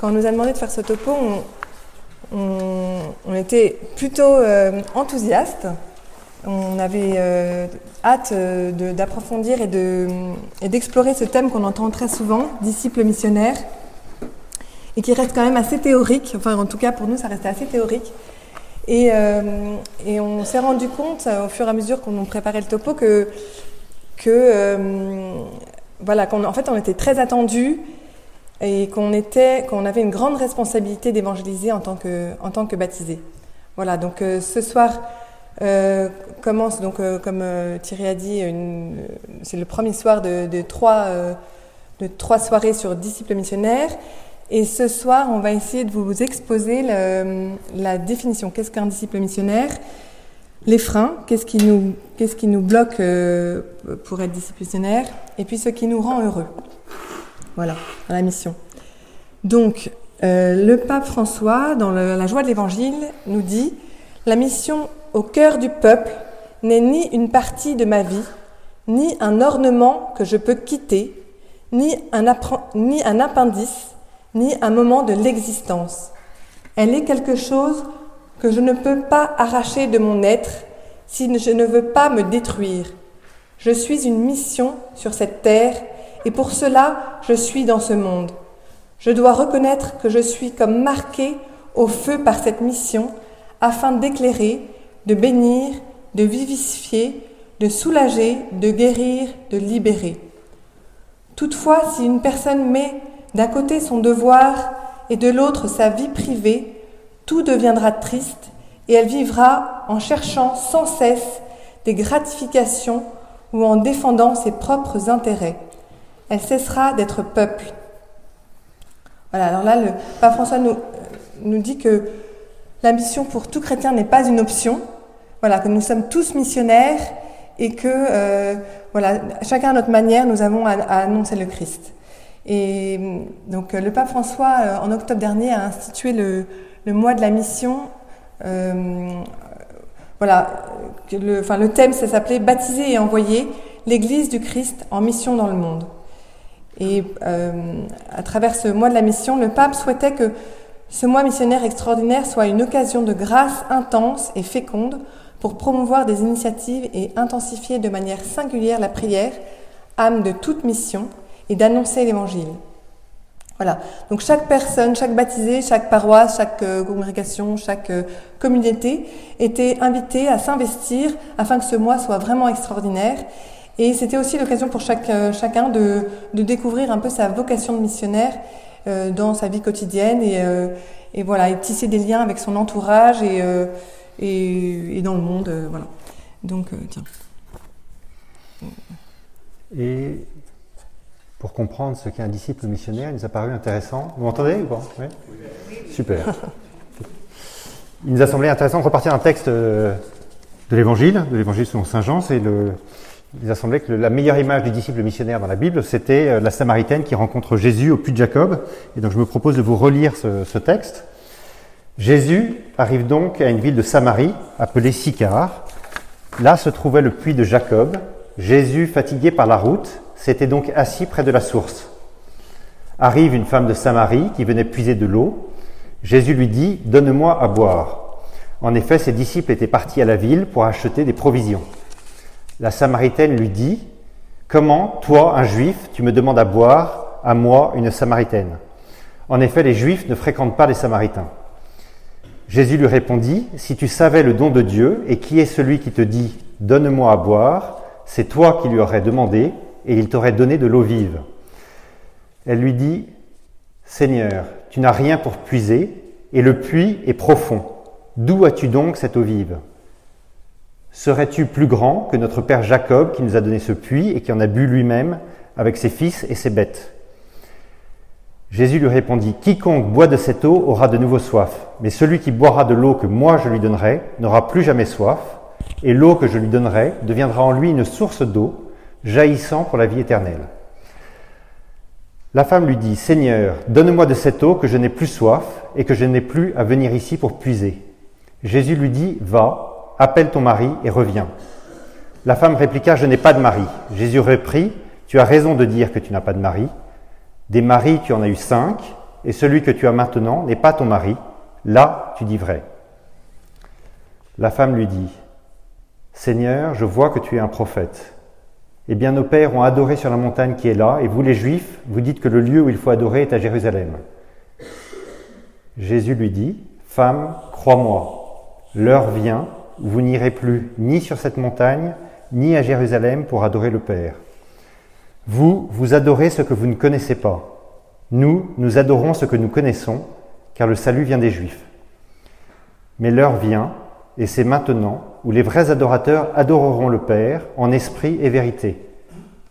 quand on nous a demandé de faire ce topo, on, était plutôt euh, enthousiastes. On avait euh, hâte euh, d'approfondir et d'explorer ce thème qu'on entend très souvent, disciples missionnaires, et qui reste quand même assez théorique. Enfin, en tout cas, pour nous, ça restait assez théorique. Et, on s'est rendu compte, au fur et à mesure qu'on préparait le topo, que voilà, qu'en fait, on était très attendus et qu'on avait une grande responsabilité d'évangéliser en tant que, en baptisés. Voilà, donc euh, ce soir euh, commence, donc, euh, comme Thierry a dit, c'est le premier soir de, trois, soirées sur disciples missionnaires. Et ce soir, on va essayer de vous exposer la définition. Qu'est-ce qu'un disciple missionnaire? Les freins, qu'est-ce qui nous, qu'est-ce qui nous bloque pour être disciple missionnaire? Et puis ce qui nous rend heureux. Voilà, la mission. Donc, euh, le pape François, dans la joie de l'Évangile, nous dit La mission au cœur du peuple n'est ni une partie de ma vie, ni un ornement que je peux quitter, ni un appendice, ni un moment de l'existence. Elle est quelque chose que je ne peux pas arracher de mon être si je ne veux pas me détruire. Je suis une mission sur cette terre et pour cela je suis dans ce monde. Je dois reconnaître que je suis comme marqué au feu par cette mission afin d'éclairer, de bénir, de vivifier, de soulager, de guérir, de libérer. Toutefois, si une personne met d'un côté son devoir et de l'autre sa vie privée, tout deviendra triste et elle vivra en cherchant sans cesse des gratifications ou en défendant ses propres intérêts elle cessera d'être peuple. Voilà, alors là, le pape François nous, dit que la mission pour tout chrétien n'est pas une option, voilà, que nous sommes tous missionnaires et que, euh, chacun à notre manière, nous avons à, annoncer le Christ. Et donc, le pape François, euh, en octobre dernier, a institué le, le mois de la mission. Euh, voilà, le, enfin, le thème, ça s'appelait Baptiser et envoyer l'Église du Christ en mission dans le monde. Et euh, à travers ce mois de la mission, le pape souhaitait que ce mois missionnaire extraordinaire soit une occasion de grâce intense et féconde pour promouvoir des initiatives et intensifier de manière singulière la prière, âme de toute mission, et d'annoncer l'Évangile. Voilà. Donc chaque personne, chaque baptisé, chaque paroisse, chaque euh, congrégation, chaque euh, communauté était invitée à s'investir afin que ce mois soit vraiment extraordinaire et c'était aussi l'occasion pour chaque, euh, chacun de, de, découvrir un peu sa vocation de missionnaire euh, dans sa vie quotidienne et, euh, et, voilà, et tisser des liens avec son entourage et, euh, et, et, dans le monde. Euh, voilà. Donc, tiens. Et pour comprendre ce qu'est un disciple missionnaire, il nous a paru intéressant. Vous m'entendez ou pas? Oui Super. Il nous a semblé intéressant de repartir un texte de l'Évangile, de l'Évangile selon Saint Jean, c'est le il a semblé que la meilleure image du disciple missionnaire dans la Bible, c'était euh, la Samaritaine qui rencontre Jésus au puits de Jacob. Et donc je me propose de vous relire ce, texte. Jésus arrive donc à une ville de Samarie appelée Sychar. Là se trouvait le puits de Jacob. Jésus, fatigué par la route, s'était donc assis près de la source. Arrive une femme de Samarie qui venait puiser de l'eau. Jésus lui dit, Donne-moi à boire. En effet, ses disciples étaient partis à la ville pour acheter des provisions. La Samaritaine lui dit, Comment, toi, un juif, tu me demandes à boire, à moi, une Samaritaine? En effet, les juifs ne fréquentent pas les Samaritains. Jésus lui répondit, Si tu savais le don de Dieu, et qui est celui qui te dit, Donne-moi à boire, c'est toi qui lui aurais demandé, et il t'aurait donné de l'eau vive. Elle lui dit, Seigneur, tu n'as rien pour puiser, et le puits est profond. D'où as-tu donc cette eau vive? Serais-tu plus grand que notre père Jacob qui nous a donné ce puits et qui en a bu lui-même avec ses fils et ses bêtes? Jésus lui répondit, Quiconque boit de cette eau aura de nouveau soif, mais celui qui boira de l'eau que moi je lui donnerai n'aura plus jamais soif, et l'eau que je lui donnerai deviendra en lui une source d'eau, jaillissant pour la vie éternelle. La femme lui dit, Seigneur, donne-moi de cette eau que je n'ai plus soif et que je n'ai plus à venir ici pour puiser. Jésus lui dit, Va, Appelle ton mari et reviens. La femme répliqua, Je n'ai pas de mari. Jésus reprit, Tu as raison de dire que tu n'as pas de mari. Des maris, tu en as eu cinq, et celui que tu as maintenant n'est pas ton mari, là tu dis vrai. La femme lui dit, Seigneur, je vois que tu es un prophète. Eh bien, nos pères ont adoré sur la montagne qui est là, et vous les Juifs, vous dites que le lieu où il faut adorer est à Jérusalem. Jésus lui dit, Femme, crois-moi, l'heure vient vous n'irez plus ni sur cette montagne, ni à Jérusalem pour adorer le Père. Vous, vous adorez ce que vous ne connaissez pas. Nous, nous adorons ce que nous connaissons, car le salut vient des Juifs. Mais l'heure vient, et c'est maintenant, où les vrais adorateurs adoreront le Père en esprit et vérité.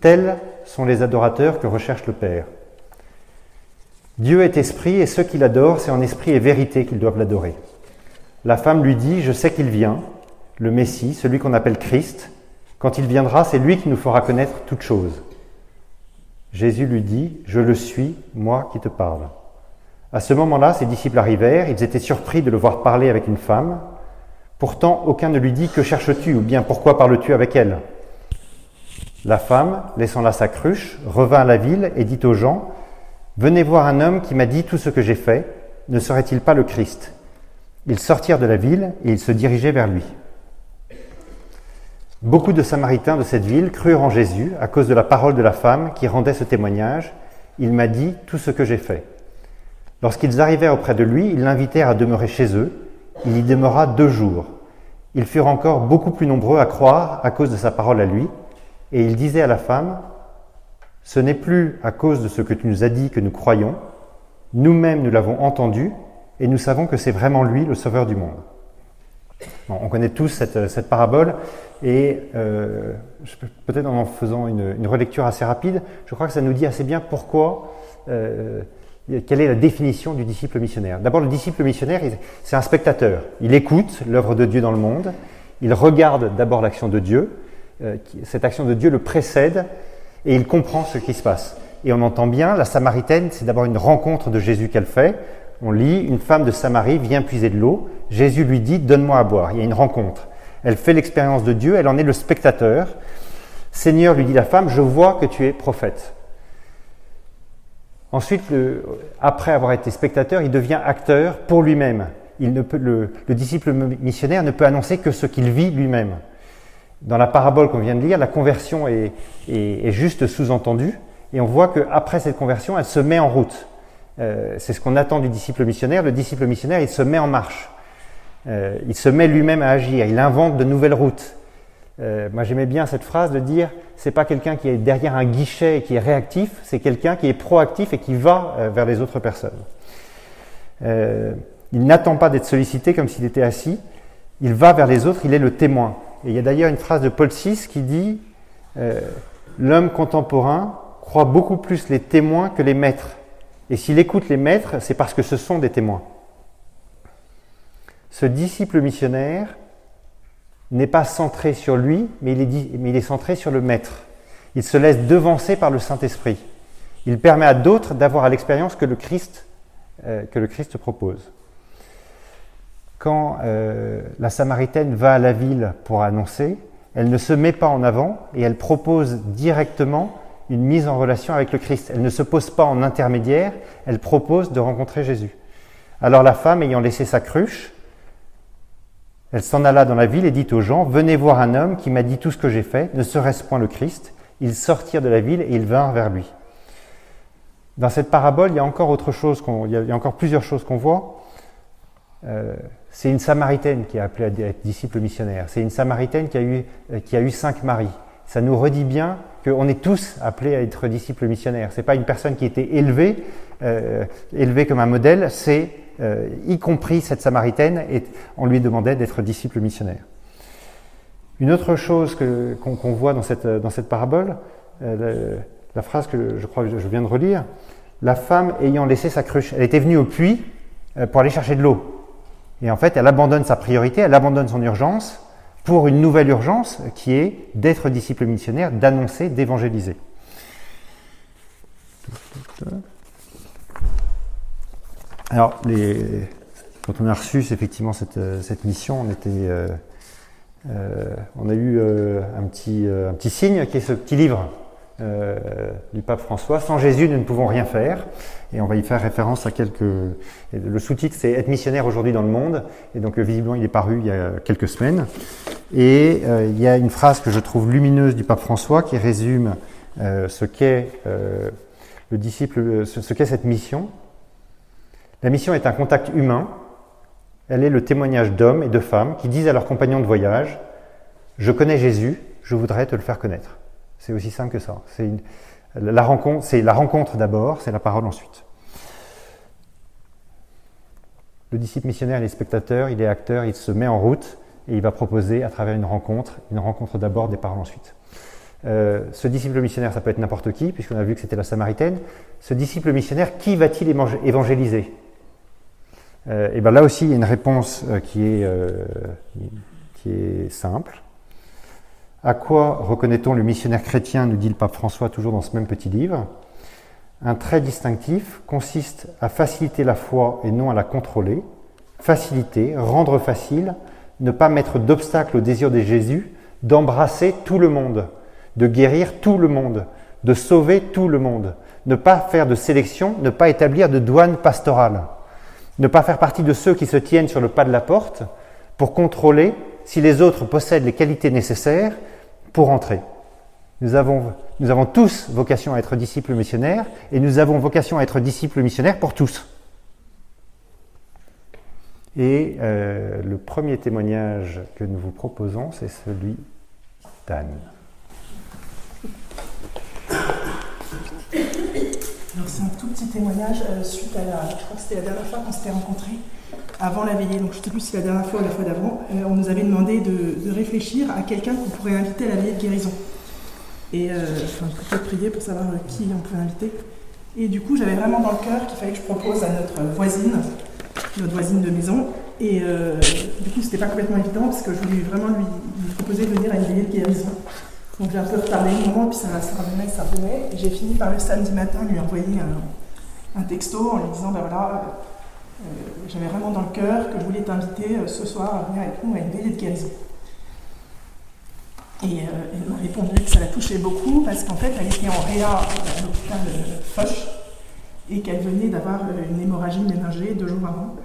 Tels sont les adorateurs que recherche le Père. Dieu est esprit et ceux qui l'adorent, c'est en esprit et vérité qu'ils doivent l'adorer. La femme lui dit, je sais qu'il vient, le Messie, celui qu'on appelle Christ. Quand il viendra, c'est lui qui nous fera connaître toutes choses. Jésus lui dit, je le suis, moi qui te parle. À ce moment-là, ses disciples arrivèrent, ils étaient surpris de le voir parler avec une femme. Pourtant, aucun ne lui dit, que cherches-tu ou bien pourquoi parles-tu avec elle? La femme, laissant là sa cruche, revint à la ville et dit aux gens, Venez voir un homme qui m'a dit tout ce que j'ai fait, ne serait-il pas le Christ? Ils sortirent de la ville et ils se dirigeaient vers lui. Beaucoup de Samaritains de cette ville crurent en Jésus à cause de la parole de la femme qui rendait ce témoignage. Il m'a dit tout ce que j'ai fait. Lorsqu'ils arrivèrent auprès de lui, ils l'invitèrent à demeurer chez eux. Il y demeura deux jours. Ils furent encore beaucoup plus nombreux à croire à cause de sa parole à lui. Et il disait à la femme, Ce n'est plus à cause de ce que tu nous as dit que nous croyons. Nous-mêmes, nous l'avons entendu et nous savons que c'est vraiment lui le sauveur du monde on connaît tous cette, parabole et euh, peut-être en faisant une, relecture assez rapide, je crois que ça nous dit assez bien pourquoi, euh, quelle est la définition du disciple missionnaire. D'abord, le disciple missionnaire, c'est un spectateur. Il écoute l'œuvre de Dieu dans le monde, il regarde d'abord l'action de Dieu, euh, cette action de Dieu le précède et il comprend ce qui se passe. Et on entend bien, la Samaritaine, c'est d'abord une rencontre de Jésus qu'elle fait. On lit, une femme de Samarie vient puiser de l'eau. Jésus lui dit, donne-moi à boire. Il y a une rencontre. Elle fait l'expérience de Dieu, elle en est le spectateur. Seigneur, lui dit la femme, je vois que tu es prophète. Ensuite, après avoir été spectateur, il devient acteur pour lui-même. le, disciple missionnaire ne peut annoncer que ce qu'il vit lui-même. Dans la parabole qu'on vient de lire, la conversion est, est juste sous-entendue, et on voit qu'après cette conversion, elle se met en route. Euh, c'est ce qu'on attend du disciple missionnaire. Le disciple missionnaire, il se met en marche. Euh, il se met lui-même à agir. Il invente de nouvelles routes. Euh, moi, j'aimais bien cette phrase de dire c'est pas quelqu'un qui est derrière un guichet et qui est réactif, c'est quelqu'un qui est proactif et qui va vers les autres personnes. il n'attend pas d'être sollicité comme s'il était assis. Il va vers les autres. Il est le témoin. Et il y a d'ailleurs une phrase de Paul VI qui dit l'homme contemporain croit beaucoup plus les témoins que les maîtres. Et s'il écoute les maîtres, c'est parce que ce sont des témoins. Ce disciple missionnaire n'est pas centré sur lui, mais il, est, centré sur le maître. Il se laisse devancer par le Saint-Esprit. Il permet à d'autres d'avoir l'expérience que, le Christ, euh, que le Christ propose. Quand euh, la Samaritaine va à la ville pour annoncer, elle ne se met pas en avant et elle propose directement une mise en relation avec le Christ. Elle ne se pose pas en intermédiaire, elle propose de rencontrer Jésus. Alors la femme, ayant laissé sa cruche, elle s'en alla dans la ville et dit aux gens, Venez voir un homme qui m'a dit tout ce que j'ai fait, ne serait-ce point le Christ Ils sortirent de la ville et ils vinrent vers lui. Dans cette parabole, il y a encore autre chose, encore plusieurs choses qu'on voit. Euh, c'est une Samaritaine qui a appelé à être disciple missionnaire. C'est une Samaritaine qui a eu, qui a eu cinq maris. Ça nous redit bien qu'on est tous appelés à être disciples missionnaires. C'est pas une personne qui était élevée, euh, élevée comme un modèle, c'est euh, y compris cette Samaritaine, et on lui demandait d'être disciple missionnaire. Une autre chose qu'on voit dans cette, dans cette parabole, euh, la, phrase que je crois que je viens de relire, la femme ayant laissé sa cruche, elle était venue au puits pour aller chercher de l'eau. Et en fait, elle abandonne sa priorité, elle abandonne son urgence pour une nouvelle urgence qui est d'être disciple missionnaire, d'annoncer, d'évangéliser. Alors, quand on a reçu effectivement cette, cette mission, euh, euh, on a eu euh, un petit signe qui est ce petit livre du pape François. Sans Jésus, nous ne pouvons rien faire. Et on va y faire référence à quelques. Le sous-titre, c'est Être missionnaire aujourd'hui dans le monde. Et donc, visiblement, il est paru il y a quelques semaines. Et il y a une phrase que je trouve lumineuse du pape François qui résume ce qu'est le disciple, ce qu'est cette mission. La mission est un contact humain. Elle est le témoignage d'hommes et de femmes qui disent à leurs compagnons de voyage Je connais Jésus, je voudrais te le faire connaître. C'est aussi simple que ça. C'est la rencontre, c'est la rencontre d'abord, c'est la parole ensuite. Le disciple missionnaire, il est spectateur, il est acteur, il se met en route et il va proposer à travers une rencontre, une rencontre d'abord, des paroles ensuite. Euh, ce disciple missionnaire, ça peut être n'importe qui, puisqu'on a vu que c'était la Samaritaine. Ce disciple missionnaire, qui va-t-il évangéliser? Euh, Et bien là aussi, il y a une réponse euh, qui, est, qui est simple. À quoi reconnaît-on le missionnaire chrétien, nous dit le pape François toujours dans ce même petit livre? Un trait distinctif consiste à faciliter la foi et non à la contrôler. Faciliter, rendre facile, ne pas mettre d'obstacle au désir de Jésus d'embrasser tout le monde de guérir tout le monde, de sauver tout le monde, ne pas faire de sélection, ne pas établir de douane pastorale, ne pas faire partie de ceux qui se tiennent sur le pas de la porte pour contrôler si les autres possèdent les qualités nécessaires pour entrer. Nous avons, nous avons tous vocation à être disciples missionnaires et nous avons vocation à être disciples missionnaires pour tous. Et euh, le premier témoignage que nous vous proposons, c'est celui d'Anne. Alors c'est un tout petit témoignage euh, suite à la, je crois que c'était la dernière fois qu'on s'était rencontrés, avant la veillée, donc je ne sais plus si la dernière fois ou la fois d'avant, euh, on nous avait demandé de, réfléchir à quelqu'un qu'on pourrait inviter à la veillée de guérison. Et enfin, plutôt prier pour savoir qui on pouvait inviter. Et du coup, j'avais vraiment dans le cœur qu'il fallait que je propose à notre voisine, notre voisine de maison. Et du coup, c'était pas complètement évident parce que je voulais vraiment lui, proposer de venir à une veillée de guérison. Donc j'ai un peu retardé le moment, puis ça, revenait, ça revenait. Et j'ai fini par le samedi matin lui envoyer un, texto en lui disant ben voilà, euh, j'avais vraiment dans le cœur que je voulais t'inviter euh, ce soir à venir avec nous à une veillée de guérison. Et euh, elle m'a répondu que ça la touchait beaucoup parce qu'en fait elle était en réa à l'hôpital Foch et qu'elle venait d'avoir une hémorragie ménagée deux jours avant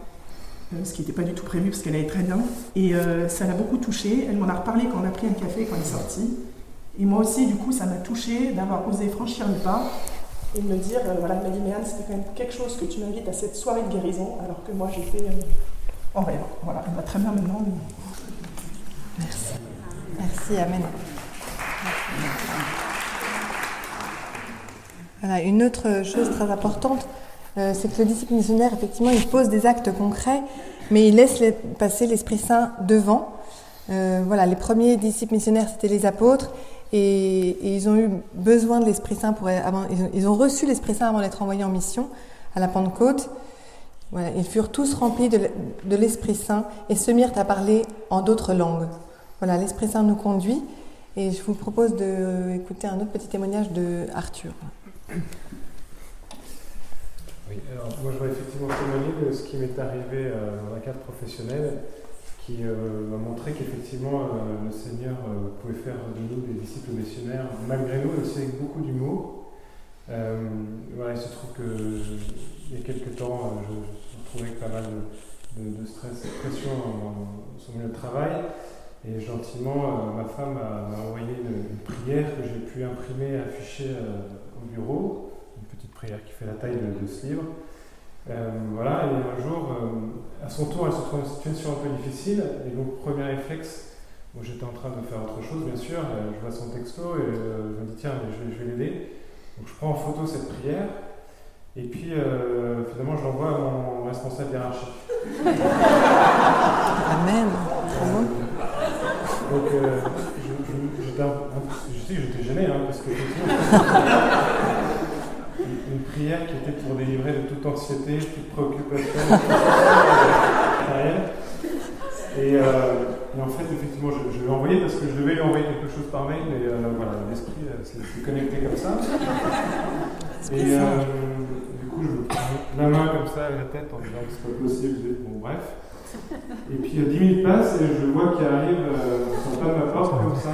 ce qui n'était pas du tout prévu parce qu'elle allait très bien. Et ça l'a beaucoup touchée. Elle m'en a reparlé quand on a pris un café, quand elle est sortie. Et moi aussi, du coup, ça m'a touchée d'avoir osé franchir le pas et me dire, euh, voilà, elle m'a dit, mais Anne, c'était quand même quelque chose que tu m'invites à cette soirée de guérison, alors que moi j'étais euh, en rêve. Voilà, elle va très bien maintenant. Merci. Merci, Amen. Voilà, une autre chose très importante, euh, c'est que le disciple missionnaire, effectivement, il pose des actes concrets, mais il laisse passer l'Esprit Saint devant. voilà, les premiers disciples missionnaires, c'était les apôtres, et, ils ont eu besoin de l'Esprit Saint pour ils, ont, reçu l'Esprit Saint avant d'être envoyés en mission à la Pentecôte. Voilà, ils furent tous remplis de, l'Esprit Saint et se mirent à parler en d'autres langues. Voilà, l'Esprit Saint nous conduit et je vous propose d'écouter un autre petit témoignage de Arthur. Oui, alors moi je voudrais effectivement témoigner de ce qui m'est arrivé euh, dans un cadre professionnel qui euh, montré qu'effectivement euh, le Seigneur euh, pouvait faire de nous des disciples missionnaires, malgré nous, aussi avec beaucoup d'humour. voilà, il se trouve qu'il y a quelques temps, je, me retrouvais avec pas mal de, stress et de pression sur mon milieu de travail. Et gentiment, ma femme m'a envoyé une, prière que j'ai pu imprimer afficher au bureau, une petite prière qui fait la taille de ce livre. Euh, voilà, et un jour, euh, à son tour, elle se trouve dans une situation un peu difficile, et donc, premier réflexe, moi j'étais en train de faire autre chose, bien sûr, euh, je vois son texto et je me dis, tiens, je, vais, l'aider. Donc, je prends en photo cette prière, et puis finalement, je l'envoie à mon responsable hiérarchique. Amen. Donc, j'étais, j'étais gêné, hein, parce que prière qui était pour délivrer de toute anxiété, toute préoccupation, et, euh, et, en fait, effectivement, je, je l'ai envoyé parce que je devais lui envoyer quelque chose par mail, mais euh, voilà, l'esprit euh, s'est connecté comme ça. Et du coup, je prends la main comme ça à la tête en disant que c'est pas possible. Bon, bref. Et puis 10 minutes passent et je vois qu'il arrive euh, sur pas de ma porte comme ça.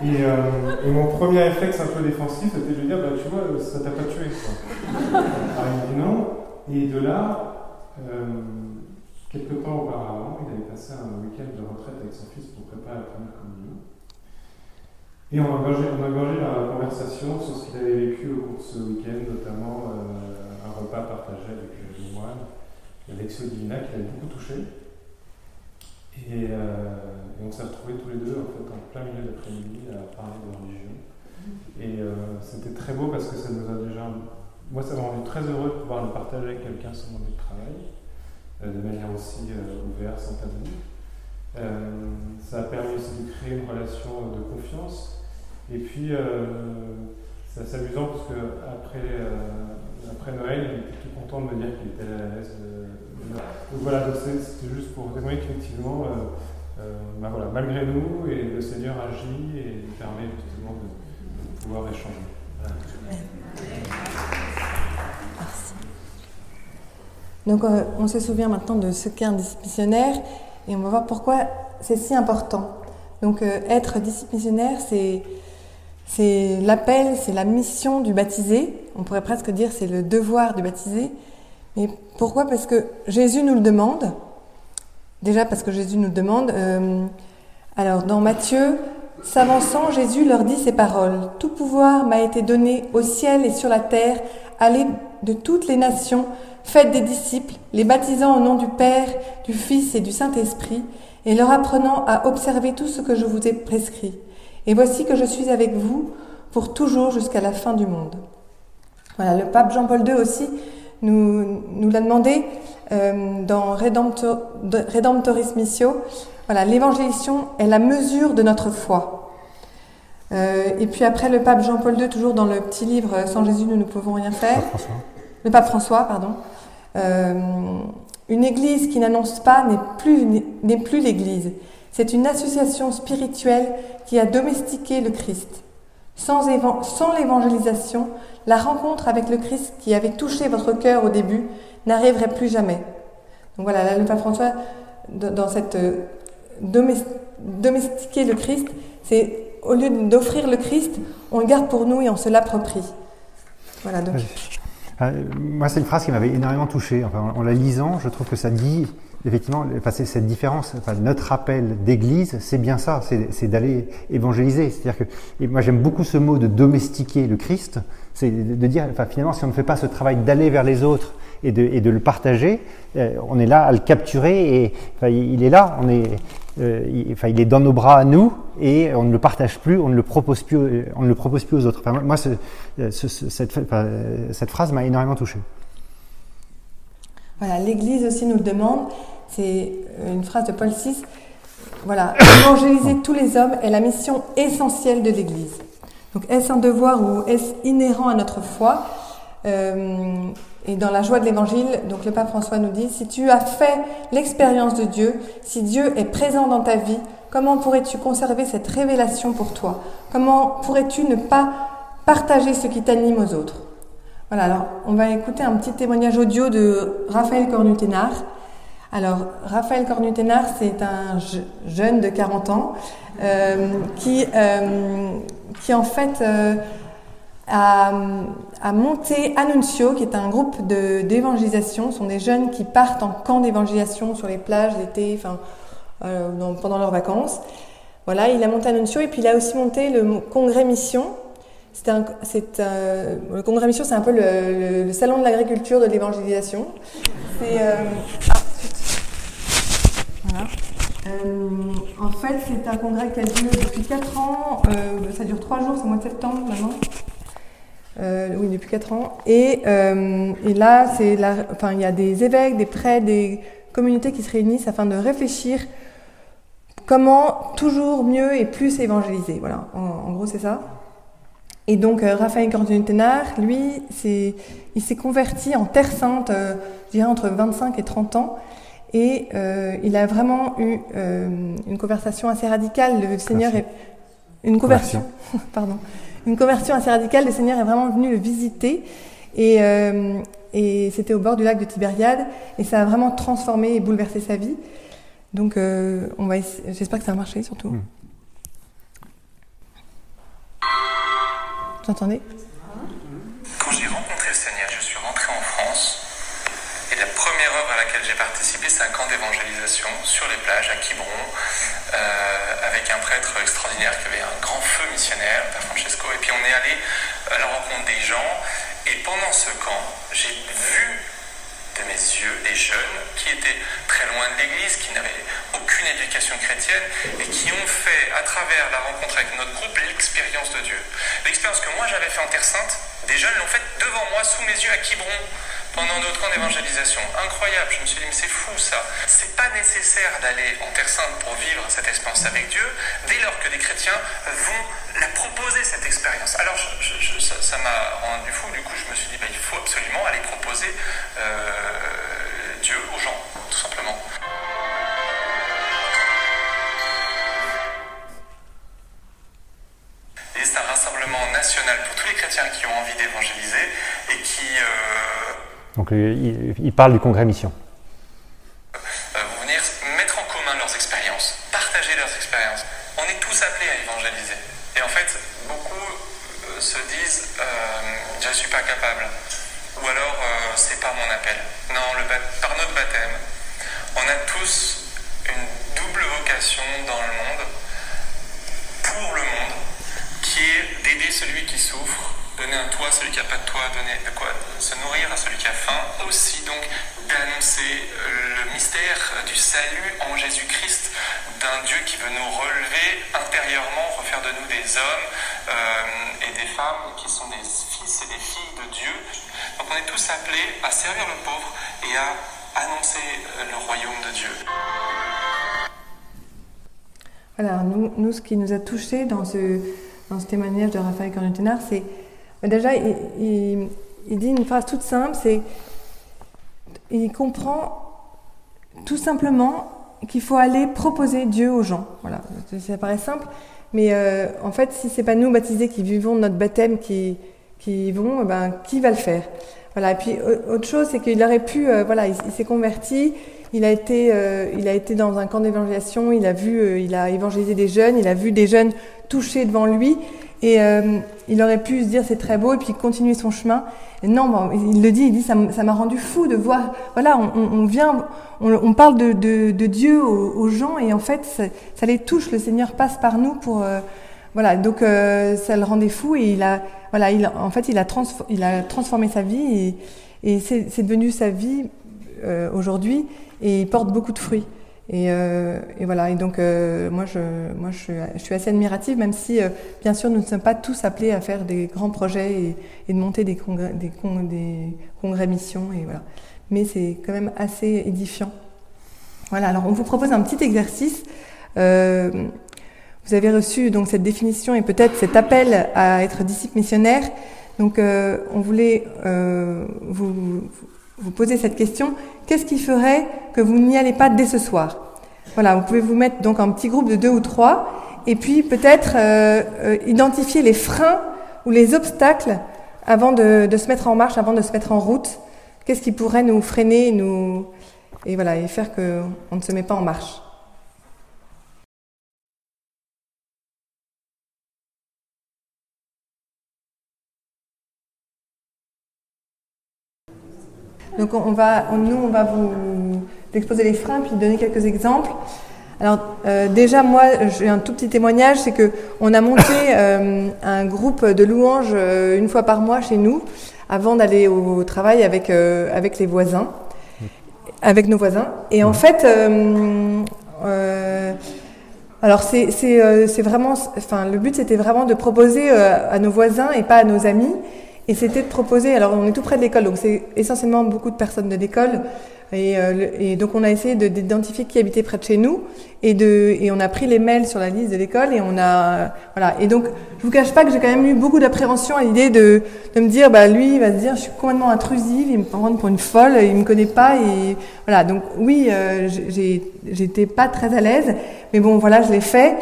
Et, euh, et, mon premier réflexe un peu défensif, c'était de lui dire, bah, tu vois, ça t'a pas tué. Quoi. Alors, il dit non. Et de là, euh, quelques temps auparavant, il avait passé un week-end de retraite avec son fils pour préparer la première communion. Et on a engagé, la conversation sur ce qu'il avait vécu au cours de ce week-end, notamment euh, un repas partagé avec le moine, Alexio Divina, qui l'avait beaucoup touché. Et, euh, et on s'est retrouvés tous les deux en, fait, en plein milieu d'après-midi à parler de religion. Et euh, c'était très beau parce que ça nous a déjà. Moi, ça m'a rendu très heureux de pouvoir le partager avec quelqu'un sur mon de travail, euh, de manière aussi ouverte, sans tabou. Ça a permis aussi de créer une relation de confiance. Et puis, c'est assez amusant parce que après, après Noël, il était tout content de me dire qu'il était à l'aise. donc voilà, c'était juste pour témoigner qu'effectivement, euh, euh, bah malgré nous, et le Seigneur agit et permet justement de, pouvoir échanger. Merci. Donc euh, on se souvient maintenant de ce qu'est un disciple et on va voir pourquoi c'est si important. Donc être disciple c'est c'est l'appel, c'est la mission du baptisé. On pourrait presque dire c'est le devoir du baptisé. Mais pourquoi? Parce que Jésus nous le demande. Déjà parce que Jésus nous le demande. Euh, alors dans Matthieu, s'avançant, Jésus leur dit ces paroles. Tout pouvoir m'a été donné au ciel et sur la terre. Allez de toutes les nations, faites des disciples, les baptisant au nom du Père, du Fils et du Saint-Esprit, et leur apprenant à observer tout ce que je vous ai prescrit. Et voici que je suis avec vous pour toujours jusqu'à la fin du monde. Voilà, le pape Jean-Paul II aussi nous, nous l'a demandé euh, dans Redemptor, Redemptoris Missio. Voilà, l'évangélisation est la mesure de notre foi. Euh, et puis après, le pape Jean-Paul II, toujours dans le petit livre Sans Jésus, nous ne pouvons rien faire. François. Le pape François, pardon. Euh, une église qui n'annonce pas n'est plus, n'est plus l'église. C'est une association spirituelle qui a domestiqué le Christ. Sans, l'évangélisation, la rencontre avec le Christ qui avait touché votre cœur au début n'arriverait plus jamais. Donc voilà, là, le pape François, dans cette euh, domestiquer le Christ, c'est au lieu d'offrir le Christ, on le garde pour nous et on se l'approprie. Voilà, donc. Euh, moi, c'est une phrase qui m'avait énormément touché. Enfin, en, en, la lisant, je trouve que ça dit effectivement enfin, cette différence. Enfin, notre appel d'église, c'est bien ça, c'est d'aller évangéliser. C'est-à-dire que et moi, j'aime beaucoup ce mot de domestiquer le Christ. C'est de dire, enfin, finalement, si on ne fait pas ce travail d'aller vers les autres et de, et de le partager, euh, on est là à le capturer et enfin, il est là. On est, euh, il, enfin, il est dans nos bras à nous et on ne le partage plus, on ne le propose plus, on ne le propose plus aux autres. Enfin, moi, ce, ce, cette, cette phrase m'a énormément touché. Voilà, l'Église aussi nous le demande. C'est une phrase de Paul VI. Voilà, évangéliser tous les hommes est la mission essentielle de l'Église. Donc, est-ce un devoir ou est-ce inhérent à notre foi? Euh, Et dans la joie de l'Évangile, donc le pape François nous dit si tu as fait l'expérience de Dieu, si Dieu est présent dans ta vie, comment pourrais-tu conserver cette révélation pour toi? Comment pourrais-tu ne pas partager ce qui t'anime aux autres Voilà, alors on va écouter un petit témoignage audio de Raphaël Cornuténard. Alors, Raphaël Cornuténard, c'est un je, jeune de 40 ans euh, qui, euh, qui, en fait, euh, a, a, monté Annuncio, qui est un groupe d'évangélisation. Ce sont des jeunes qui partent en camp d'évangélisation sur les plages l'été, enfin, pendant leurs vacances. Voilà, il a monté Annuncio et puis il a aussi monté le congrès Mission. C'est un, c'est le congrès Mission, c'est un peu le, salon de l'agriculture de l'évangélisation. C'est voilà. Euh, en fait, c'est un congrès qui a lieu depuis 4 ans. Euh, ça dure 3 jours, c'est au mois de septembre maintenant. Euh, oui, depuis 4 ans. Et, euh, et là, c'est enfin, il y a des évêques, des prêtres, des communautés qui se réunissent afin de réfléchir comment toujours mieux et plus évangéliser. Voilà, en gros, c'est ça. Et donc, euh, Raphaël Cordutenard, lui, il s'est converti en Terre Sainte, euh, je dirais entre 25 et 30 ans. Et euh, il a vraiment eu euh, une conversation assez radicale. Le Seigneur est une conversion, pardon, une conversion assez radicale. Le Seigneur est vraiment venu le visiter et, euh, et c'était au bord du lac de Tibériade et ça a vraiment transformé et bouleversé sa vie. Donc, euh, on va, j'espère que ça a marché surtout. Mm. Quand j'ai rencontré le Seigneur, je suis rentré en France. Et la première œuvre à laquelle j'ai participé, c'est un camp d'évangélisation sur les plages à Quiberon, euh, avec un prêtre extraordinaire qui avait un grand feu missionnaire, Père Francesco. Et puis on est allé à la rencontre des gens. Et pendant ce camp, j'ai vu de mes yeux des jeunes qui étaient très loin de l'Église, qui n'avaient aucune éducation chrétienne et qui ont fait, à travers la rencontre avec notre groupe, l'expérience de Dieu. L'expérience que moi j'avais fait en Terre Sainte, des jeunes l'ont faite devant moi, sous mes yeux, à Quiberon, pendant notre camp d'évangélisation. Incroyable, je me suis dit, mais c'est fou ça. C'est pas nécessaire d'aller en Terre Sainte pour vivre cette expérience avec Dieu, dès lors que des chrétiens vont la proposer, cette expérience. Alors ça, m'a rendu fou, du coup je me suis dit, bah, il faut absolument aller proposer euh, Dieu aux gens, tout simplement. C'est un rassemblement national pour tous les chrétiens qui ont envie d'évangéliser et qui euh, Donc euh, il, il parle du congrès mission. euh, venir mettre en commun leurs expériences, partager leurs expériences. On est tous appelés à évangéliser. Et en fait, beaucoup euh, se disent je ne suis pas capable. Ou alors c'est pas mon appel. Non, par notre baptême, on a tous une double vocation dans le monde, pour le monde, qui est d'aider celui qui souffre, donner un toit à celui qui n'a pas de toit, donner de quoi se nourrir à celui qui a faim, aussi donc d'annoncer euh, le mystère du salut en Jésus-Christ, d'un Dieu qui veut nous relever intérieurement, refaire de nous des hommes euh, et des femmes qui sont des fils et des filles de Dieu. Donc on est tous appelés à servir le pauvre et à annoncer euh, le royaume de Dieu. Voilà, nous, nous, ce qui nous a touchés dans ce, dans témoignage de Raphaël Cornutenard, c'est bah, déjà, il, dit une phrase toute simple, c'est il comprend tout simplement qu'il faut aller proposer Dieu aux gens. Voilà, ça paraît simple, mais euh, en fait, si c'est pas nous baptisés qui vivons notre baptême, qui, qui vont, eh ben, qui va le faire? Voilà. Et puis au- autre chose, c'est qu'il aurait pu, euh, voilà, il, s'est converti, il a été, euh, il a été dans un camp d'évangélisation, il a vu, il a évangélisé des jeunes, il a vu des jeunes touchés devant lui, et euh, il aurait pu se dire c'est très beau et puis continuer son chemin. Non, bon, il le dit, il dit ça m'a rendu fou de voir. Voilà, on, vient, on, parle de, Dieu aux, gens et en fait ça, les touche. Le Seigneur passe par nous pour euh, voilà. Donc euh, ça le rendait fou et il a voilà, il en fait il a il a transformé sa vie et, et c'est devenu sa vie euh, aujourd'hui et il porte beaucoup de fruits. Et, euh, et voilà. Et donc euh, moi je moi je suis, je suis assez admirative, même si euh, bien sûr nous ne sommes pas tous appelés à faire des grands projets et, et de monter des congrès des, des congrès missions et voilà. Mais c'est quand même assez édifiant. Voilà. Alors on vous propose un petit exercice. Euh, vous avez reçu donc cette définition et peut-être cet appel à être disciple missionnaire. Donc euh, on voulait euh, vous, vous poser cette question. Qu'est-ce qui ferait que vous n'y allez pas dès ce soir? Voilà, vous pouvez vous mettre donc en petit groupe de deux ou trois et puis peut-être euh, euh, identifier les freins ou les obstacles avant de, de se mettre en marche, avant de se mettre en route. Qu'est-ce qui pourrait nous freiner, nous et voilà et faire que on ne se met pas en marche? Donc on va, on- nous, on va vous exposer les freins puis donner quelques exemples. Alors euh, déjà moi j'ai un tout petit témoignage, c'est que on a monté euh, un groupe de louanges euh, une fois par mois chez nous avant d'aller au travail avec avec les voisins, avec nos voisins. Et en fait, euh, euh, alors c'est c'est c'est vraiment, enfin le but c'était vraiment de proposer à nos voisins et pas à nos amis. Et c'était de proposer, alors on est tout près de l'école, donc c'est essentiellement beaucoup de personnes de l'école. Et, euh, et donc on a essayé de- d'identifier qui habitait près de chez nous et, de, et on a pris les mails sur la liste de l'école et on a voilà. Et donc je vous cache pas que j'ai quand même eu beaucoup d'appréhension à l'idée de, de me dire bah lui il va se dire je suis complètement intrusive il me prend pour une folle il me connaît pas et voilà. Donc oui euh, j'étais pas très à l'aise mais bon voilà je l'ai fait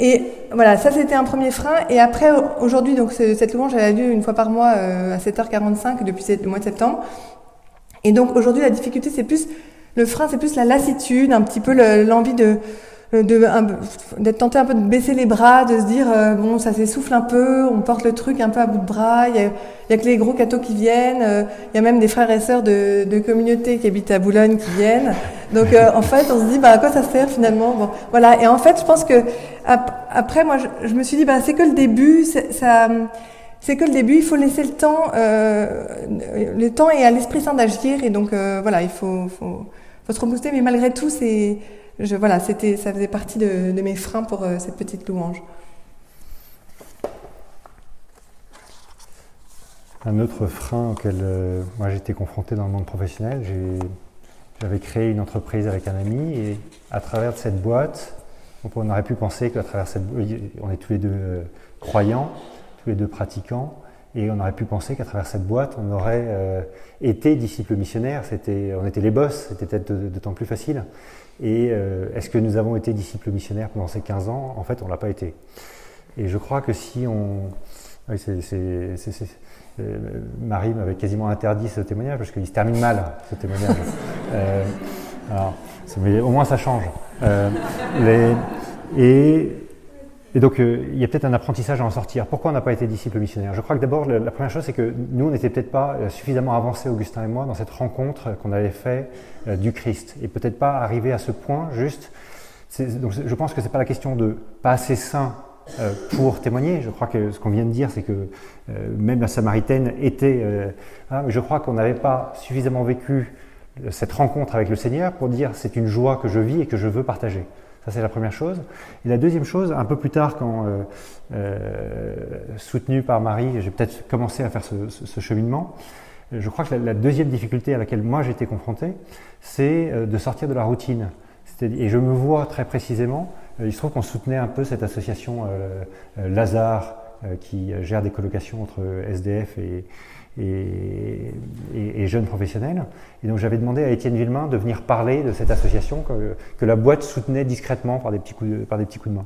et voilà, ça c'était un premier frein. Et après, aujourd'hui, donc ce- cette louange, elle a lieu une fois par mois euh, à 7h45 depuis le mois de septembre. Et donc aujourd'hui, la difficulté, c'est plus le frein, c'est plus la lassitude, un petit peu le- l'envie de d'être tenté un peu de baisser les bras, de se dire bon ça s'essouffle un peu, on porte le truc un peu à bout de bras, il y a, y a que les gros cathos qui viennent, il y a même des frères et sœurs de, de communautés qui habitent à Boulogne qui viennent. Donc en fait on se dit bah à quoi ça sert finalement? Bon, Voilà. Et en fait je pense que après moi je, je me suis dit bah c'est que le début, ça c'est que le début, il faut laisser le temps, euh, le temps et à l'Esprit Saint d'agir, et donc euh, voilà, il faut, faut, faut, se rebooster, mais malgré tout, c'est, je, voilà, c'était, ça faisait partie de, mes freins pour euh, cette petite louange. Un autre frein auquel euh, moi j'étais confronté dans le monde professionnel, j'avais créé une entreprise avec un ami, et à travers cette boîte, on aurait pu penser qu'à travers cette, on est tous les deux euh, croyants tous les deux pratiquants, et on aurait pu penser qu'à travers cette boîte, on aurait euh, été disciples missionnaires, c'était, on était les boss, c'était peut-être temps plus facile. Et euh, est-ce que nous avons été disciples missionnaires pendant ces 15 ans? En fait, on ne l'a pas été. Et je crois que si on... Oui, c'est, euh, Marie m'avait quasiment interdit ce témoignage parce qu'il se termine mal, ce témoignage. alors, mais au moins ça change. Les, et et donc, euh, il y a peut-être un apprentissage à en sortir. Pourquoi on n'a pas été disciple missionnaire? Je crois que d'abord, la, première chose, c'est que nous, on n'était peut-être pas euh, suffisamment avancés, Augustin et moi, dans cette rencontre qu'on avait fait euh, du Christ. Et peut-être pas arrivé à ce point, juste. Je pense que c'est pas la question de pas assez saint pour témoigner. Je crois que ce qu'on vient de dire, c'est que même la Samaritaine était. Hein, je crois qu'on n'avait pas suffisamment vécu cette rencontre avec le Seigneur pour dire c'est une joie que je vis et que je veux partager. Ça, c'est la première chose. Et la deuxième chose, un peu plus tard, quand euh, euh, soutenu par Marie, j'ai peut-être commencé à faire ce, cheminement, je crois que la, deuxième difficulté à laquelle moi été confronté, c'est euh, de sortir de la routine. Et je me vois très précisément, il se trouve qu'on soutenait un peu cette association Lazare qui gère des colocations entre SDF et, jeunes professionnels. Et donc j'avais demandé à Étienne Villemain de venir parler de cette association que, la boîte soutenait discrètement par des, petits coups de, main.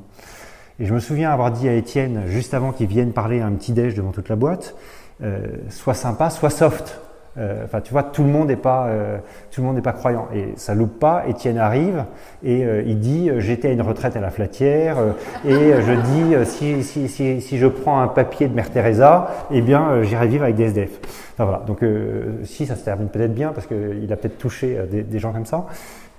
Et je me souviens avoir dit à Étienne, juste avant qu'il vienne parler à un petit déj devant toute la boîte, euh, sois sympa, sois soft. Euh, enfin, tu vois, tout le monde n'est pas, euh, tout le monde n'est pas croyant. Et ça loupe pas. Étienne arrive et euh, il dit j'étais à une retraite à la Flatière et je dis si, si, si, si, je prends un papier de Mère Teresa, eh bien j'irai vivre avec des SDF. Enfin, voilà. Donc si ça se termine peut-être bien parce qu'il a peut-être touché des, des, gens comme ça.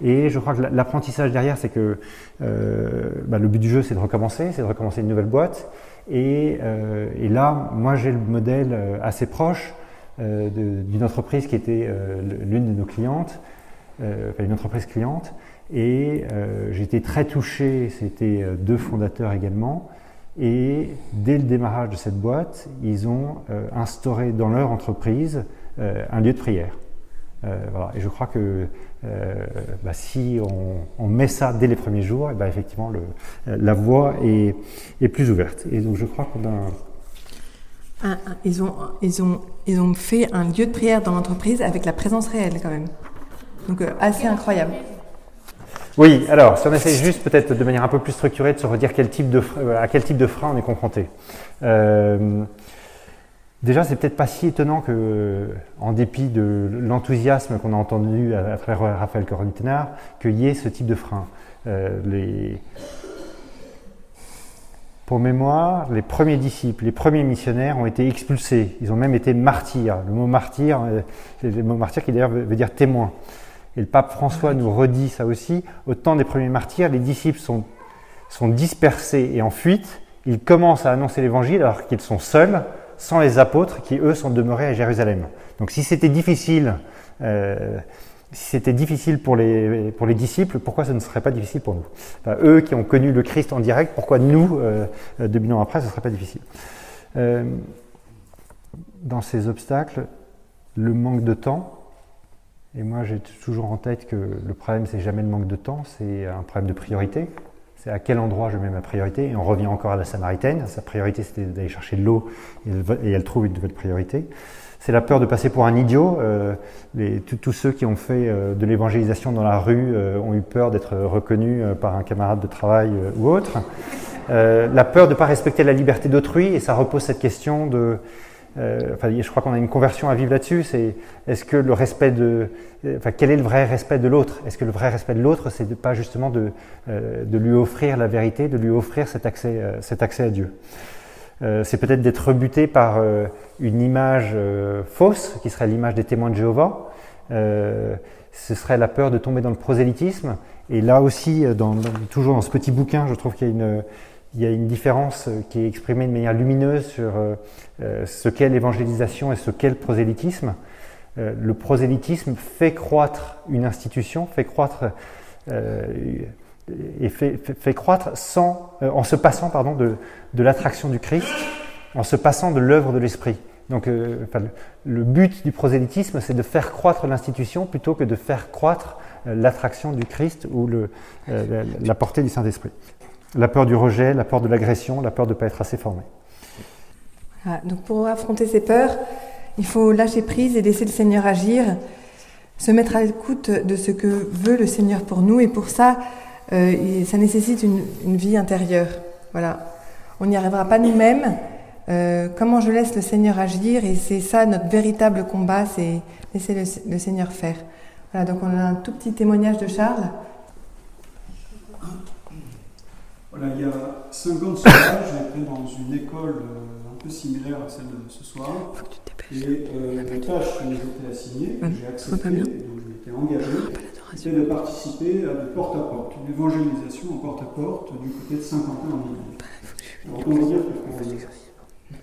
Et je crois que l'apprentissage derrière, c'est que bah, le but du jeu, c'est de recommencer, c'est de recommencer une nouvelle boîte. Et, et là, moi, j'ai le modèle assez proche euh, d'une entreprise qui était euh, l'une de nos clientes, euh, une entreprise cliente. Et j'étais très touché, c'était deux fondateurs également. Et dès le démarrage de cette boîte, ils ont instauré dans leur entreprise un lieu de prière. voilà. Et je crois que bah, si on, met ça dès les premiers jours, et bah, effectivement, le, la voie est, est, plus ouverte. Et donc je crois qu'on a ils, ont, ils, ont, ils ont fait un lieu de prière dans l'entreprise avec la présence réelle quand même. Donc euh, assez incroyable. Oui, alors si on essaie juste peut-être de manière un peu plus structurée de se redire quel type de, euh, à quel type de frein on est confronté. Euh, déjà, c'est peut-être pas si étonnant que, en dépit de l'enthousiasme qu'on a entendu à, travers Raphaël Coronitenard, qu'il y ait ce type de frein. les, pour mémoire, les premiers disciples, les premiers missionnaires ont été expulsés. Ils ont même été martyrs. Le mot martyr, euh, c'est le mot martyr qui d'ailleurs veut dire témoin. Et le pape François nous redit ça aussi. Au temps des premiers martyrs, les disciples sont, sont dispersés et en fuite. Ils commencent à annoncer l'évangile alors qu'ils sont seuls, sans les apôtres qui, eux, sont demeurés à Jérusalem. Donc si c'était difficile euh, si c'était difficile pour les, pour les disciples, pourquoi ce ne serait pas difficile pour nous? Eux qui ont connu le Christ en direct, pourquoi nous, euh, 2000 ans après, ce ne serait pas difficile? Euh, Dans ces obstacles, le manque de temps, et moi j'ai toujours en tête que le problème c'est jamais le manque de temps, c'est un problème de priorité. C'est à quel endroit je mets ma priorité. Et on revient encore à la Samaritaine. Sa priorité c'était d'aller chercher de l'eau et elle trouve une nouvelle priorité c'est la peur de passer pour un idiot. Euh, tous ceux qui ont fait euh, de l'évangélisation dans la rue euh, ont eu peur d'être reconnus par un camarade de travail ou autre. la peur de ne pas respecter la liberté d'autrui, et ça repose cette question de enfin, je crois qu'on a une conversion à vivre là-dessus. C'est est-ce que le respect de, enfin, quel est le vrai respect de l'autre? Est-ce que le vrai respect de l'autre, c'est pas justement de, lui offrir la vérité, de lui offrir cet accès à Dieu? C'est peut-être d'être rebuté par une image fausse, qui serait l'image des témoins de Jéhovah, euh, ce serait la peur de tomber dans le prosélytisme. Et là aussi, euh, toujours dans ce petit bouquin, je trouve qu'il y a une, y a une différence euh, qui est exprimée de manière lumineuse sur ce qu'est l'évangélisation et ce qu'est le prosélytisme. le prosélytisme fait croître une institution, fait croître et fait, croître sans, en se passant pardon, de, de l'attraction du Christ, en se passant de l'œuvre de l'Esprit. Donc, euh, le but du prosélytisme, c'est de faire croître l'institution plutôt que de faire croître euh, l'attraction du Christ ou le, euh, la portée du Saint-Esprit. La peur du rejet, la peur de l'agression, la peur de ne pas être assez formé. donc, pour affronter ces peurs, il faut lâcher prise et laisser le Seigneur agir, se mettre à l'écoute de ce que veut le Seigneur pour nous, et pour ça, ça nécessite une, vie intérieure. Voilà. On n'y arrivera pas nous-mêmes. Euh, comment je laisse le Seigneur agir et c'est ça notre véritable combat, c'est laisser le, Seigneur faire. Voilà, donc on a un tout petit témoignage de Charles. Voilà, il y a 50 ans j'étais dans une école euh, peu similaire à celle de ce soir. Et euh, la tâche qui nous était assignée, que j'ai acceptée, et dont je m'étais engagé, c'était de participer à des porte-à-porte, une évangélisation en porte-à-porte du côté de Saint-Quentin. En Italie. Alors, on va dire que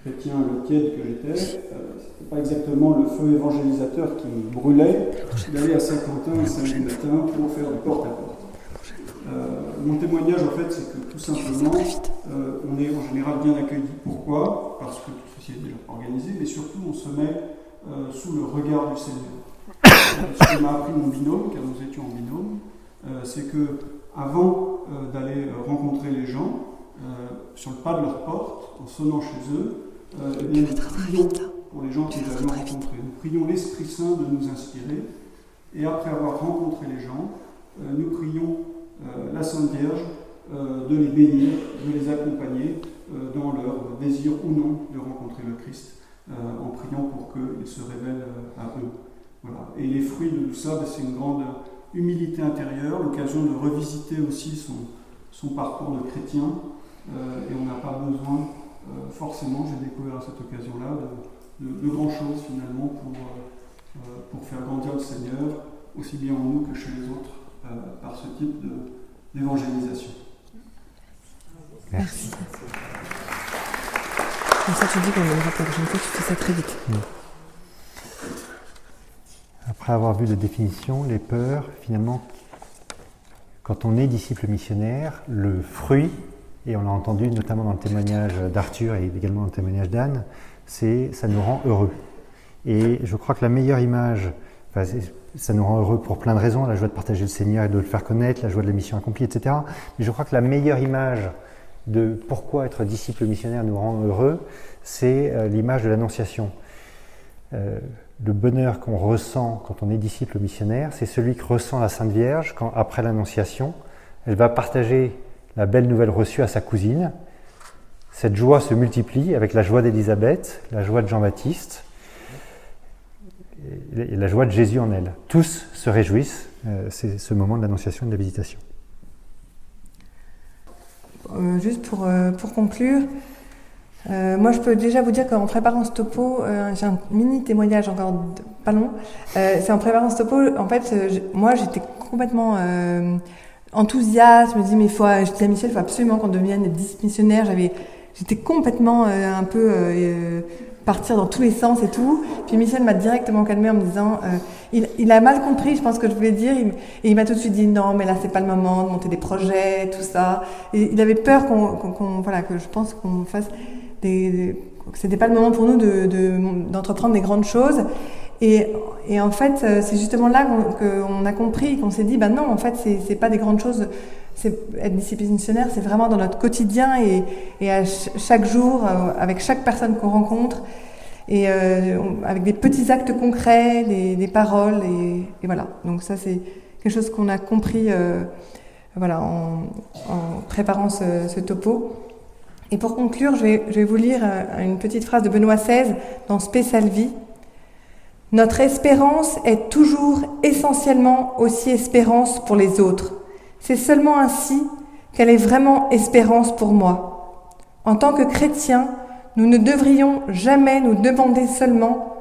chrétien le tiède que j'étais, euh, c'était pas exactement le feu évangélisateur qui me brûlait. D'aller à Saint-Quentin un samedi matin pour faire du porte-à-porte. Euh, mon témoignage, en fait, c'est que tout simplement, euh, on est en général bien accueilli. Pourquoi? Parce que tout ceci est déjà organisé, mais surtout, on se met sous le regard du Seigneur. Ce que m'a appris mon binôme, car nous étions en binôme, c'est que avant d'aller rencontrer les gens, sur le pas de leur porte, en sonnant chez eux, euh, eh bien, nous prions pour les gens que nous avons rencontrés. Nous prions l'Esprit Saint de nous inspirer. Et après avoir rencontré les gens, euh, nous prions euh, la Sainte Vierge de les bénir, de les accompagner dans leur désir ou non de rencontrer le Christ, en priant pour qu'il se révèle à eux. Voilà. Et les fruits de tout ça, ben, c'est une grande humilité intérieure, l'occasion de revisiter aussi son, parcours de chrétien, et on n'a pas besoin euh, forcément, j'ai découvert à cette occasion-là de, choses finalement euh, euh, pour faire grandir le Seigneur, aussi bien en nous que chez les autres, par ce type d'évangélisation. Merci. Comme ça, tu dis qu'on aimera pas. Je tu fais ça très vite. Après avoir vu la définition, les peurs, finalement, quand on est disciple missionnaire, le fruit et on l'a entendu notamment dans le témoignage d'Arthur et également dans le témoignage d'Anne, c'est ça nous rend heureux. Et je crois que la meilleure image, ça nous rend heureux pour plein de raisons, la joie de partager le Seigneur et de le faire connaître, la joie de la mission accomplie, etc. Mais je crois que la meilleure image de pourquoi être disciple missionnaire nous rend heureux, c'est euh, l'image de l'annonciation. Euh, le bonheur qu'on ressent quand on est disciple missionnaire, c'est celui que ressent la Sainte Vierge quand, après l'annonciation, elle va partager la belle nouvelle reçue à sa cousine. Cette joie se multiplie avec la joie d'Élisabeth, la joie de Jean-Baptiste et la joie de Jésus en elle. Tous se réjouissent. Euh, c'est ce moment de l'annonciation et de la visitation. Euh, juste pour, euh, conclure, moi je peux déjà vous dire qu'en préparant ce topo, j'ai un mini témoignage encore pas long. c'est en préparant ce topo, en fait, moi j'étais complètement enthousiaste, je me dis mais faut, à Michel, il faut absolument qu'on devienne disciples missionnaires. J'étais complètement un peu partir dans tous les sens et tout. Puis Michel m'a directement calmé en me disant, il, il, a mal compris, je pense que je voulais dire, et il m'a tout de suite dit non, mais là c'est pas le moment de monter des projets, tout ça. Il avait peur qu'on, voilà, que je pense qu'on fasse des, c'était pas le moment pour nous de, de, d'entreprendre des grandes choses. Et, en fait, euh, c'est justement là qu'on a compris, qu'on s'est dit, ben non, en fait, c'est pas des grandes choses. Être disciplinaire, c'est vraiment dans notre quotidien et, à chaque jour, euh, avec chaque personne qu'on rencontre, et euh, avec des petits actes concrets, des, paroles, et, voilà. Donc ça, c'est quelque chose qu'on a compris, euh, voilà, en, préparant ce, topo. Et pour conclure, je vais, je vais vous lire une petite phrase de Benoît XVI dans Spécial Vie. Notre espérance est toujours essentiellement aussi espérance pour les autres. C'est seulement ainsi qu'elle est vraiment espérance pour moi. En tant que chrétiens, nous ne devrions jamais nous demander seulement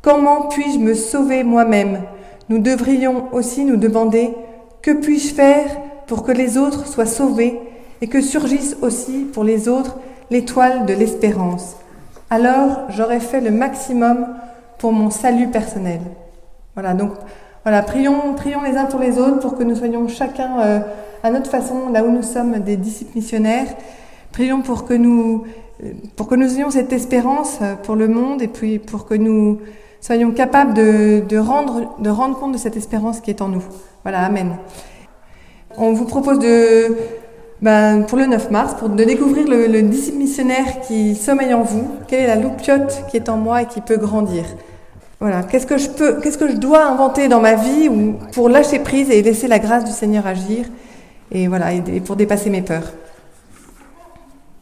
comment puis-je me sauver moi-même? Nous devrions aussi nous demander que puis-je faire pour que les autres soient sauvés et que surgisse aussi pour les autres l'étoile de l'espérance? Alors j'aurai fait le maximum pour mon salut personnel. Voilà, donc voilà, prions, prions les uns pour les autres pour que nous soyons chacun euh, à notre façon, là où nous sommes des disciples missionnaires. Prions pour que nous, euh, pour que nous ayons cette espérance euh, pour le monde et puis pour que nous soyons capables de, rendre, de rendre compte de cette espérance qui est en nous. Voilà, Amen. On vous propose de, ben, pour le 9 mars, de découvrir le, le, disciple missionnaire qui sommeille en vous, quelle est la loupiote qui est en moi et qui peut grandir? Voilà, qu'est-ce que je peux, qu'est-ce que je dois inventer dans ma vie pour lâcher prise et laisser la grâce du Seigneur agir et voilà, et pour dépasser mes peurs?